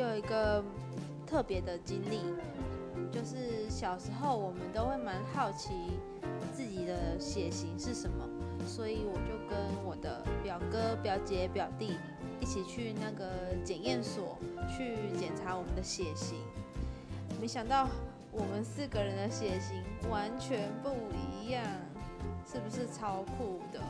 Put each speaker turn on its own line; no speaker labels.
有一个特别的经历就是小时候我们都会蛮好奇自己的血型是什么所以我就跟我的表哥表姐表弟一起去那个检验所去检查我们的血型。没想到我们四个人的血型完全不一样是不是超酷的？